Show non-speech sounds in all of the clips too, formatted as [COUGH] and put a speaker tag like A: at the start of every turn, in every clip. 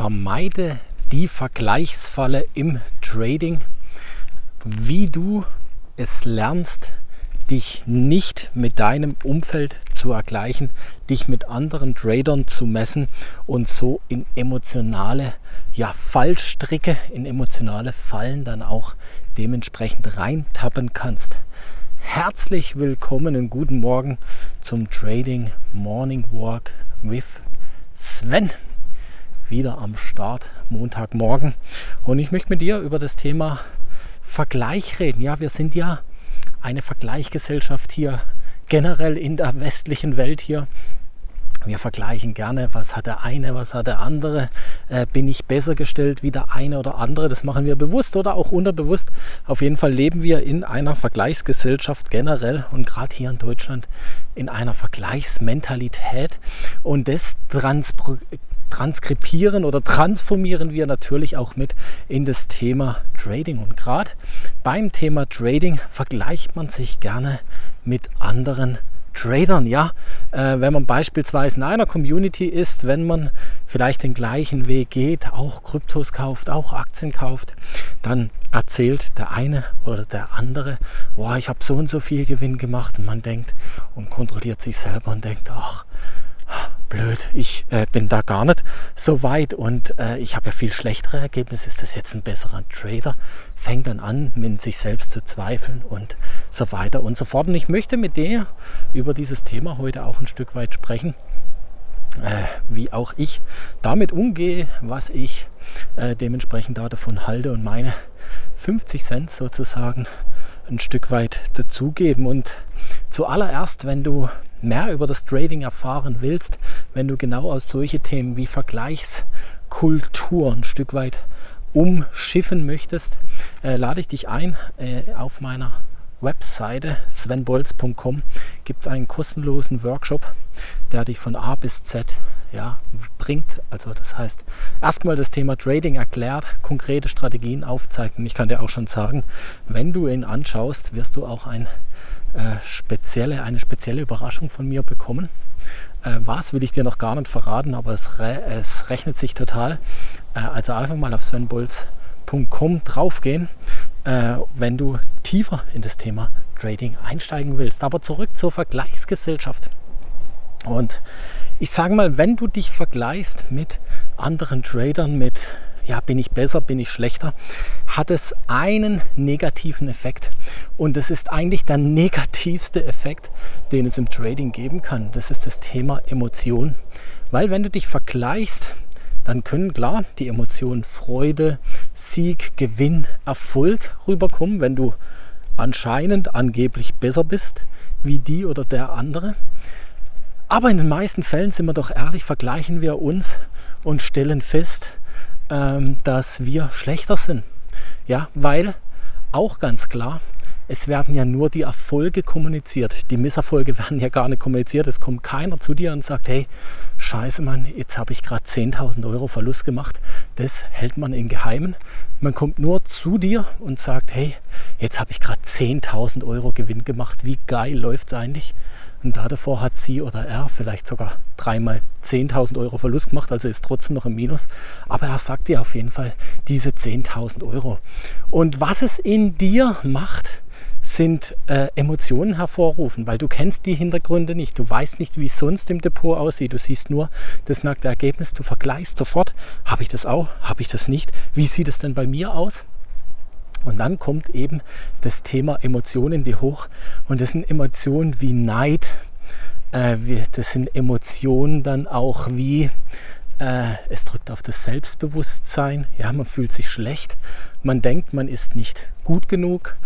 A: Vermeide die Vergleichsfalle im Trading, wie du es lernst, dich nicht mit deinem Umfeld zu ergleichen, dich mit anderen Tradern zu messen und so in emotionale ja, Fallstricke, in emotionale Fallen dann auch dementsprechend reintappen kannst. Herzlich willkommen und guten Morgen zum Trading Morning Walk with Sven. Wieder am Start, Montagmorgen. Und ich möchte mit dir über das Thema Vergleich reden. Ja, wir sind ja eine Vergleichsgesellschaft hier generell in der westlichen Welt hier. Wir vergleichen gerne, was hat der eine, was hat der andere. Äh, bin ich besser gestellt wie der eine oder andere? Das machen wir bewusst oder auch unterbewusst. Auf jeden Fall leben wir in einer Vergleichsgesellschaft generell und gerade hier in Deutschland in einer Vergleichsmentalität. Und das transkribieren oder transformieren wir natürlich auch mit in das Thema Trading. Und gerade beim Thema Trading vergleicht man sich gerne mit anderen Tradern. Ja, äh, wenn man beispielsweise in einer Community ist, wenn man vielleicht den gleichen Weg geht, auch Kryptos kauft, auch Aktien kauft, dann erzählt der eine oder der andere, boah, ich habe so und so viel Gewinn gemacht und man denkt und kontrolliert sich selber und denkt, ach, blöd, ich äh, bin da gar nicht so weit und äh, ich habe ja viel schlechtere Ergebnisse. Ist das jetzt ein besserer Trader? Fängt dann an, mit sich selbst zu zweifeln und so weiter und so fort. Und ich möchte mit dir über dieses Thema heute auch ein Stück weit sprechen. Äh, wie auch ich damit umgehe, was ich äh, dementsprechend da davon halte und meine 50 Cent sozusagen ein Stück weit dazugeben. Und zuallererst, wenn du mehr über das Trading erfahren willst, wenn du genau aus solche Themen wie Vergleichskultur ein Stück weit umschiffen möchtest, äh, lade ich dich ein äh, auf meiner Webseite svenbolz.com gibt es einen kostenlosen Workshop, der dich von A bis Z ja, bringt. Also das heißt, erstmal das Thema Trading erklärt, konkrete Strategien aufzeigt. Und ich kann dir auch schon sagen, wenn du ihn anschaust, wirst du auch ein äh, spezielle, eine spezielle Überraschung von mir bekommen. Äh, was will ich dir noch gar nicht verraten, aber es, re es rechnet sich total. Äh, also einfach mal auf svenbolz.com draufgehen, äh, wenn du tiefer in das Thema Trading einsteigen willst. Aber zurück zur Vergleichsgesellschaft. Und ich sage mal, wenn du dich vergleichst mit anderen Tradern, mit ja, bin ich besser, bin ich schlechter, hat es einen negativen Effekt. Und das ist eigentlich der negativste Effekt, den es im Trading geben kann. Das ist das Thema Emotion. Weil wenn du dich vergleichst, dann können klar die Emotionen Freude, Sieg, Gewinn, Erfolg rüberkommen, wenn du anscheinend angeblich besser bist wie die oder der andere. Aber in den meisten Fällen sind wir doch ehrlich, vergleichen wir uns und stellen fest, ähm, dass wir schlechter sind. Ja, weil auch ganz klar, es werden ja nur die Erfolge kommuniziert. Die Misserfolge [LAUGHS] werden ja gar nicht kommuniziert. Es kommt keiner zu dir und sagt, hey, scheiße Mann, jetzt habe ich gerade 10.000 Euro Verlust gemacht. Das hält man in Geheimen. Man kommt nur zu dir und sagt, hey, jetzt habe ich gerade 10.000 Euro Gewinn gemacht. Wie geil läuft es eigentlich? Und davor hat sie oder er vielleicht sogar dreimal 10.000 Euro Verlust gemacht, also ist trotzdem noch im Minus. Aber er sagt dir auf jeden Fall diese 10.000 Euro. Und was es in dir macht, sind äh, Emotionen hervorrufen, weil du kennst die Hintergründe nicht. Du weißt nicht, wie es sonst im Depot aussieht. Du siehst nur das nackte Ergebnis. Du vergleichst sofort, habe ich das auch, habe ich das nicht? Wie sieht es denn bei mir aus? Und dann kommt eben das Thema Emotionen, die hoch. Und das sind Emotionen wie Neid. Äh, das sind Emotionen dann auch wie, äh, es drückt auf das Selbstbewusstsein. Ja, man fühlt sich schlecht. Man denkt, man ist nicht gut genug.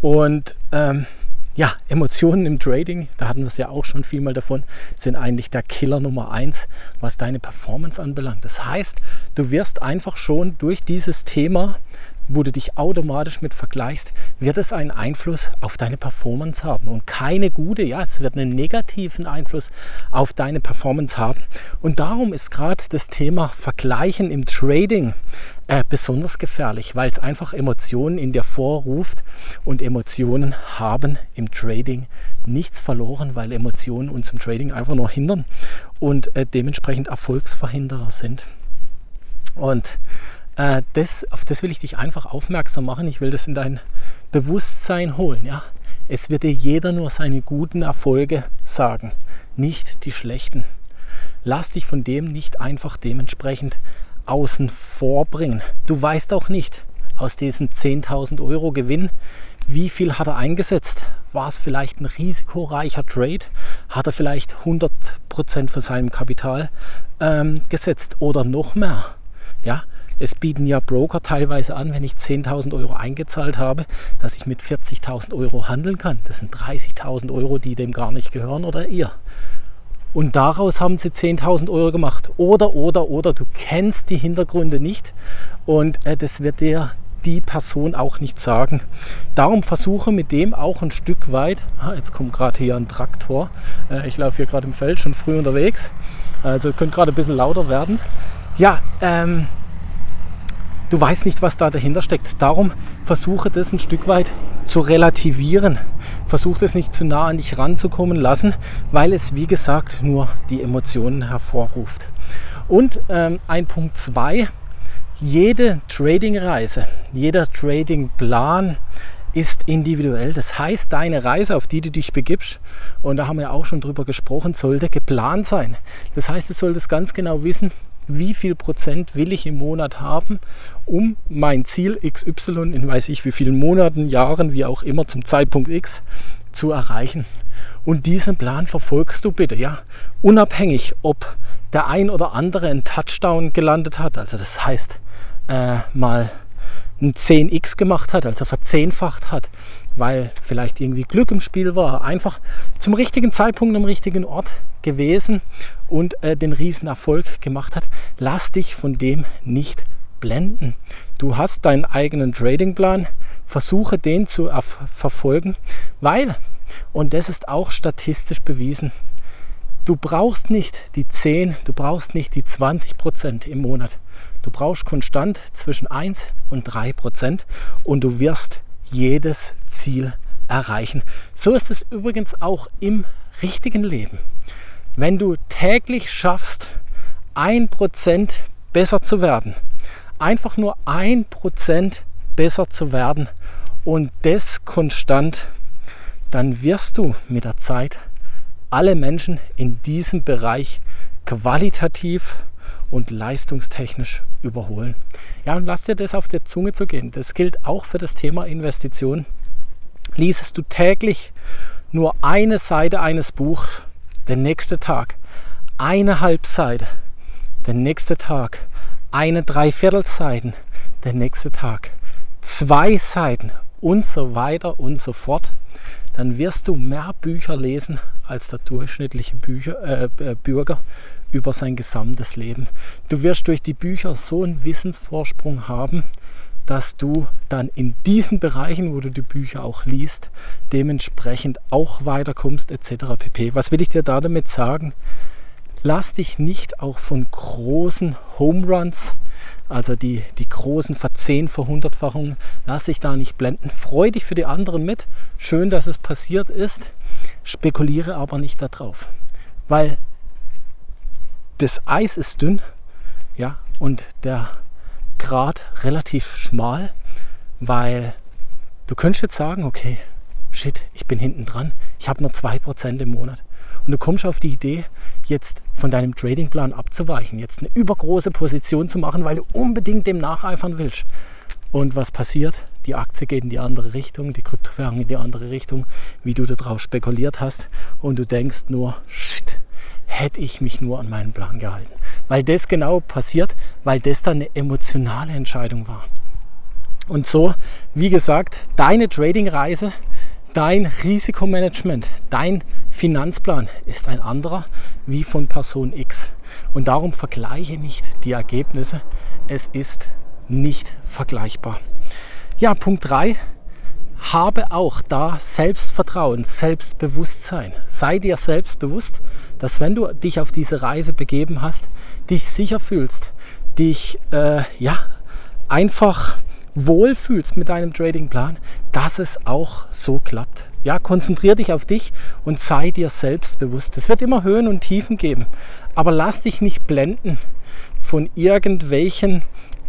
A: Und ähm, ja, Emotionen im Trading, da hatten wir es ja auch schon viel mal davon, sind eigentlich der Killer Nummer eins, was deine Performance anbelangt. Das heißt, du wirst einfach schon durch dieses Thema wo du dich automatisch mit vergleichst, wird es einen Einfluss auf deine Performance haben und keine gute, ja, es wird einen negativen Einfluss auf deine Performance haben. Und darum ist gerade das Thema Vergleichen im Trading äh, besonders gefährlich, weil es einfach Emotionen in dir vorruft und Emotionen haben im Trading nichts verloren, weil Emotionen uns im Trading einfach nur hindern und äh, dementsprechend Erfolgsverhinderer sind. Und äh, das, auf das will ich dich einfach aufmerksam machen. Ich will das in dein Bewusstsein holen. Ja? Es wird dir jeder nur seine guten Erfolge sagen, nicht die schlechten. Lass dich von dem nicht einfach dementsprechend außen vor bringen. Du weißt auch nicht aus diesen 10.000 Euro Gewinn, wie viel hat er eingesetzt? War es vielleicht ein risikoreicher Trade? Hat er vielleicht 100% von seinem Kapital ähm, gesetzt oder noch mehr? Ja, es bieten ja Broker teilweise an, wenn ich 10.000 Euro eingezahlt habe, dass ich mit 40.000 Euro handeln kann. Das sind 30.000 Euro, die dem gar nicht gehören oder ihr. Und daraus haben sie 10.000 Euro gemacht. Oder, oder, oder, du kennst die Hintergründe nicht und äh, das wird dir die Person auch nicht sagen. Darum versuche mit dem auch ein Stück weit, ah, jetzt kommt gerade hier ein Traktor, äh, ich laufe hier gerade im Feld, schon früh unterwegs, also könnte gerade ein bisschen lauter werden. Ja, ähm, du weißt nicht, was da dahinter steckt. Darum versuche das ein Stück weit zu relativieren. Versuche das nicht zu nah an dich ranzukommen lassen, weil es, wie gesagt, nur die Emotionen hervorruft. Und ähm, ein Punkt 2, jede Trading-Reise, jeder Trading-Plan ist individuell. Das heißt, deine Reise, auf die du dich begibst, und da haben wir auch schon drüber gesprochen, sollte geplant sein. Das heißt, du solltest ganz genau wissen, wie viel Prozent will ich im Monat haben, um mein Ziel XY in weiß ich wie vielen Monaten, Jahren, wie auch immer zum Zeitpunkt X zu erreichen. Und diesen Plan verfolgst du bitte, ja, unabhängig, ob der ein oder andere einen Touchdown gelandet hat. Also das heißt, äh, mal ein 10x gemacht hat, also verzehnfacht hat, weil vielleicht irgendwie Glück im Spiel war, einfach zum richtigen Zeitpunkt am richtigen Ort gewesen und äh, den riesen Erfolg gemacht hat. Lass dich von dem nicht blenden. Du hast deinen eigenen Tradingplan, versuche den zu verfolgen, weil, und das ist auch statistisch bewiesen, du brauchst nicht die 10, du brauchst nicht die 20 Prozent im Monat. Du brauchst konstant zwischen 1 und 3 Prozent und du wirst jedes Ziel erreichen. So ist es übrigens auch im richtigen Leben. Wenn du täglich schaffst, 1 Prozent besser zu werden, einfach nur 1 Prozent besser zu werden und das konstant, dann wirst du mit der Zeit alle Menschen in diesem Bereich qualitativ und leistungstechnisch überholen. Ja, und lass dir das auf der Zunge zu gehen. Das gilt auch für das Thema Investition. Liesest du täglich nur eine Seite eines Buchs, den nächsten Tag eine Halbseite, den nächsten Tag eine Dreiviertelseiten, den nächsten Tag zwei Seiten und so weiter und so fort, dann wirst du mehr Bücher lesen als der durchschnittliche Bücher, äh, äh Bürger über sein gesamtes Leben. Du wirst durch die Bücher so einen Wissensvorsprung haben, dass du dann in diesen Bereichen, wo du die Bücher auch liest, dementsprechend auch weiterkommst etc. pp. Was will ich dir da damit sagen? Lass dich nicht auch von großen Home Runs, also die, die großen Verzehn, Verhundertfachungen, lass dich da nicht blenden. Freu dich für die anderen mit. Schön, dass es passiert ist. Spekuliere aber nicht darauf. Weil das Eis ist dünn ja, und der Grad relativ schmal, weil du könntest jetzt sagen, okay, shit, ich bin hinten dran, ich habe nur 2% im Monat. Und du kommst auf die Idee, jetzt von deinem Tradingplan abzuweichen, jetzt eine übergroße Position zu machen, weil du unbedingt dem nacheifern willst. Und was passiert? Die Aktie geht in die andere Richtung, die Kryptowährung in die andere Richtung, wie du darauf spekuliert hast. Und du denkst nur, shit, hätte ich mich nur an meinen Plan gehalten. Weil das genau passiert, weil das dann eine emotionale Entscheidung war. Und so, wie gesagt, deine Trading-Reise, dein Risikomanagement, dein Finanzplan ist ein anderer wie von Person X. Und darum vergleiche nicht die Ergebnisse. Es ist nicht vergleichbar. Ja, Punkt 3. Habe auch da Selbstvertrauen, Selbstbewusstsein. Sei dir selbstbewusst dass wenn du dich auf diese Reise begeben hast, dich sicher fühlst, dich äh, ja einfach wohlfühlst mit deinem Tradingplan, dass es auch so klappt. Ja, konzentriere dich auf dich und sei dir selbstbewusst. Es wird immer Höhen und Tiefen geben, aber lass dich nicht blenden von irgendwelchen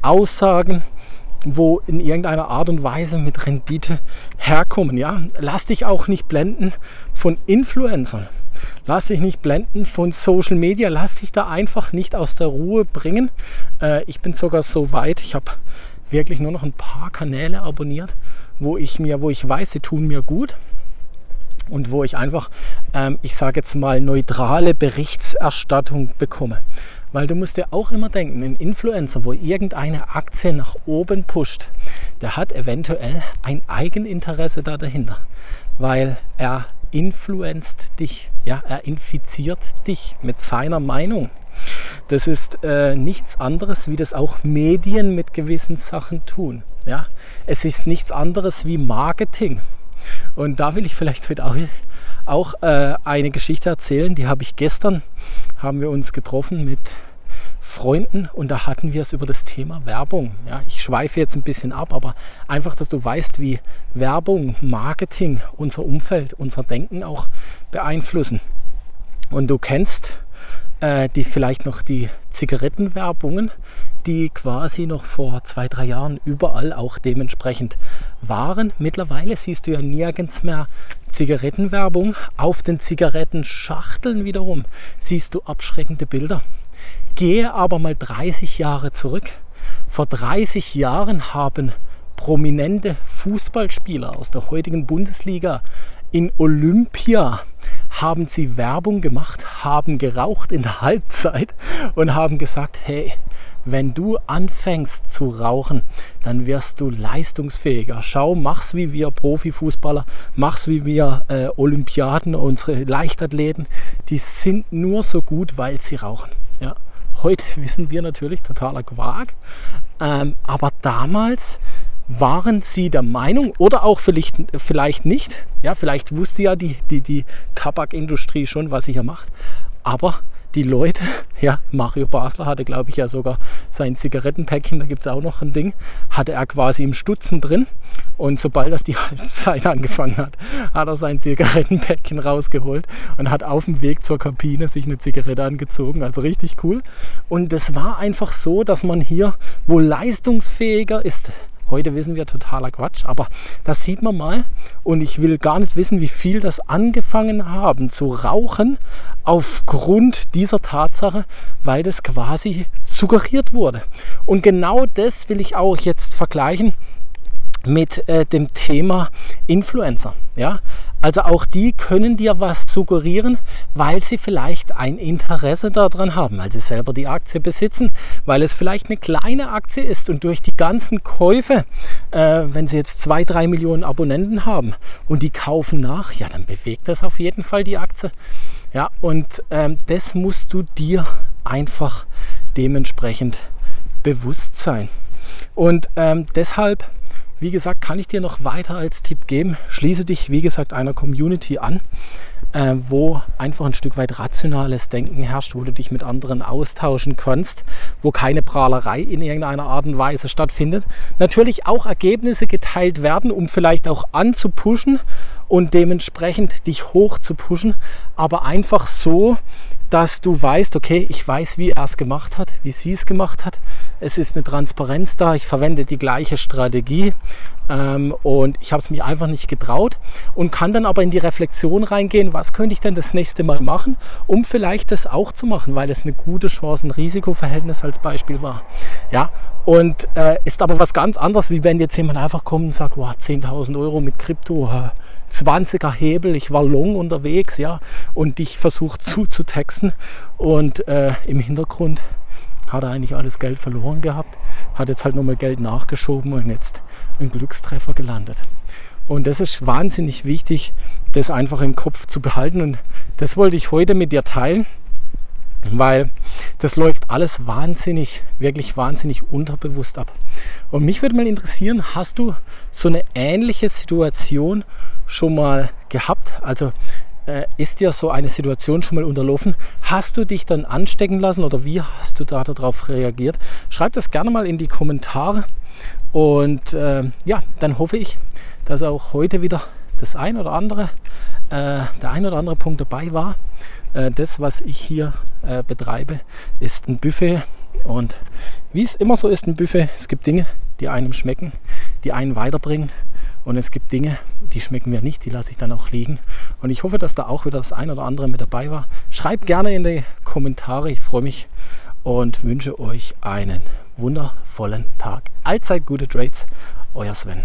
A: Aussagen, wo in irgendeiner Art und Weise mit Rendite herkommen. Ja? Lass dich auch nicht blenden von Influencern. Lass dich nicht blenden von Social Media. Lass dich da einfach nicht aus der Ruhe bringen. Äh, ich bin sogar so weit, ich habe wirklich nur noch ein paar Kanäle abonniert, wo ich mir, wo ich weiß, sie tun mir gut und wo ich einfach, ähm, ich sage jetzt mal, neutrale Berichterstattung bekomme. Weil du musst dir auch immer denken, ein Influencer, wo irgendeine Aktie nach oben pusht, der hat eventuell ein Eigeninteresse da dahinter, weil er influenzt dich, ja, er infiziert dich mit seiner Meinung. Das ist äh, nichts anderes, wie das auch Medien mit gewissen Sachen tun. Ja? Es ist nichts anderes wie Marketing. Und da will ich vielleicht heute auch, auch äh, eine Geschichte erzählen. Die habe ich gestern, haben wir uns getroffen mit Freunden und da hatten wir es über das Thema Werbung. Ja, ich schweife jetzt ein bisschen ab, aber einfach, dass du weißt, wie Werbung, Marketing unser Umfeld, unser Denken auch beeinflussen. Und du kennst äh, die vielleicht noch die Zigarettenwerbungen, die quasi noch vor zwei, drei Jahren überall auch dementsprechend waren. Mittlerweile siehst du ja nirgends mehr Zigarettenwerbung. Auf den Zigarettenschachteln wiederum siehst du abschreckende Bilder. Gehe aber mal 30 Jahre zurück. Vor 30 Jahren haben prominente Fußballspieler aus der heutigen Bundesliga in Olympia haben sie Werbung gemacht, haben geraucht in der [LAUGHS] Halbzeit und haben gesagt, hey, wenn du anfängst zu rauchen, dann wirst du leistungsfähiger. Schau, mach's wie wir Profifußballer, mach's wie wir äh, Olympiaden, unsere Leichtathleten, die sind nur so gut, weil sie rauchen. Ja. Heute [LAUGHS] wissen wir natürlich totaler Quark, ähm, aber damals waren sie der Meinung oder auch vielleicht, vielleicht nicht, ja, vielleicht wusste ja die, die, die Tabakindustrie schon, was sie hier macht, aber die Leute, [LAUGHS] ja, Mario Basler hatte, glaube ich, ja sogar sein Zigarettenpäckchen, da gibt es auch noch ein Ding, hatte er quasi im Stutzen drin. Und sobald das die [LAUGHS] Halbzeit angefangen hat, hat er sein Zigarettenpäckchen rausgeholt und hat auf dem Weg zur Kabine sich eine Zigarette angezogen. Also richtig cool. Und es war einfach so, dass man hier wohl leistungsfähiger ist Heute wissen wir totaler Quatsch, aber das sieht man mal. Und ich will gar nicht wissen, wie viel das angefangen haben zu rauchen aufgrund dieser Tatsache, weil das quasi suggeriert wurde. Und genau das will ich auch jetzt vergleichen mit äh, dem Thema Influencer. Ja? Also auch die können dir was suggerieren, weil sie vielleicht ein Interesse daran haben, weil sie selber die Aktie besitzen, weil es vielleicht eine kleine Aktie ist und durch die ganzen Käufe, äh, wenn sie jetzt zwei, drei Millionen Abonnenten haben und die kaufen nach, ja, dann bewegt das auf jeden Fall die Aktie. Ja, und ähm, das musst du dir einfach dementsprechend bewusst sein. Und ähm, deshalb wie gesagt, kann ich dir noch weiter als Tipp geben. Schließe dich, wie gesagt, einer Community an, äh, wo einfach ein Stück weit rationales Denken herrscht, wo du dich mit anderen austauschen kannst, wo keine Prahlerei in irgendeiner Art und Weise stattfindet. Natürlich auch Ergebnisse geteilt werden, um vielleicht auch anzupushen und dementsprechend dich hoch zu pushen, aber einfach so, dass du weißt, okay, ich weiß, wie er es gemacht hat, wie sie es gemacht hat. Es ist eine Transparenz da, ich verwende die gleiche Strategie ähm, und ich habe es mir einfach nicht getraut und kann dann aber in die Reflexion reingehen, was könnte ich denn das nächste Mal machen, um vielleicht das auch zu machen, weil es eine gute Chancen-Risiko-Verhältnis als Beispiel war. Ja, und äh, ist aber was ganz anderes, wie wenn jetzt jemand einfach kommt und sagt, wow, 10.000 Euro mit Krypto, äh, 20er Hebel, ich war long unterwegs, ja, und dich versucht zuzutexten und äh, im Hintergrund hat er eigentlich alles Geld verloren gehabt, hat jetzt halt nochmal Geld nachgeschoben und jetzt einen Glückstreffer gelandet. Und das ist wahnsinnig wichtig, das einfach im Kopf zu behalten. Und das wollte ich heute mit dir teilen, weil das läuft alles wahnsinnig, wirklich wahnsinnig unterbewusst ab. Und mich würde mal interessieren, hast du so eine ähnliche Situation schon mal gehabt? Also äh, ist dir so eine Situation schon mal unterlaufen? Hast du dich dann anstecken lassen oder wie hast du da darauf reagiert? Schreib das gerne mal in die Kommentare und äh, ja, dann hoffe ich, dass auch heute wieder das ein oder andere, äh, der ein oder andere Punkt dabei war. Äh, das, was ich hier äh, betreibe, ist ein Buffet Und wie es immer so ist im Buffet, es gibt Dinge, die einem schmecken, die einen weiterbringen. Und es gibt Dinge, die schmecken mir nicht, die lasse ich dann auch liegen. Und ich hoffe, dass da auch wieder das ein oder andere mit dabei war. Schreibt gerne in die Kommentare, ich freue mich und wünsche euch einen wundervollen Tag. Allzeit gute Trades, euer Sven.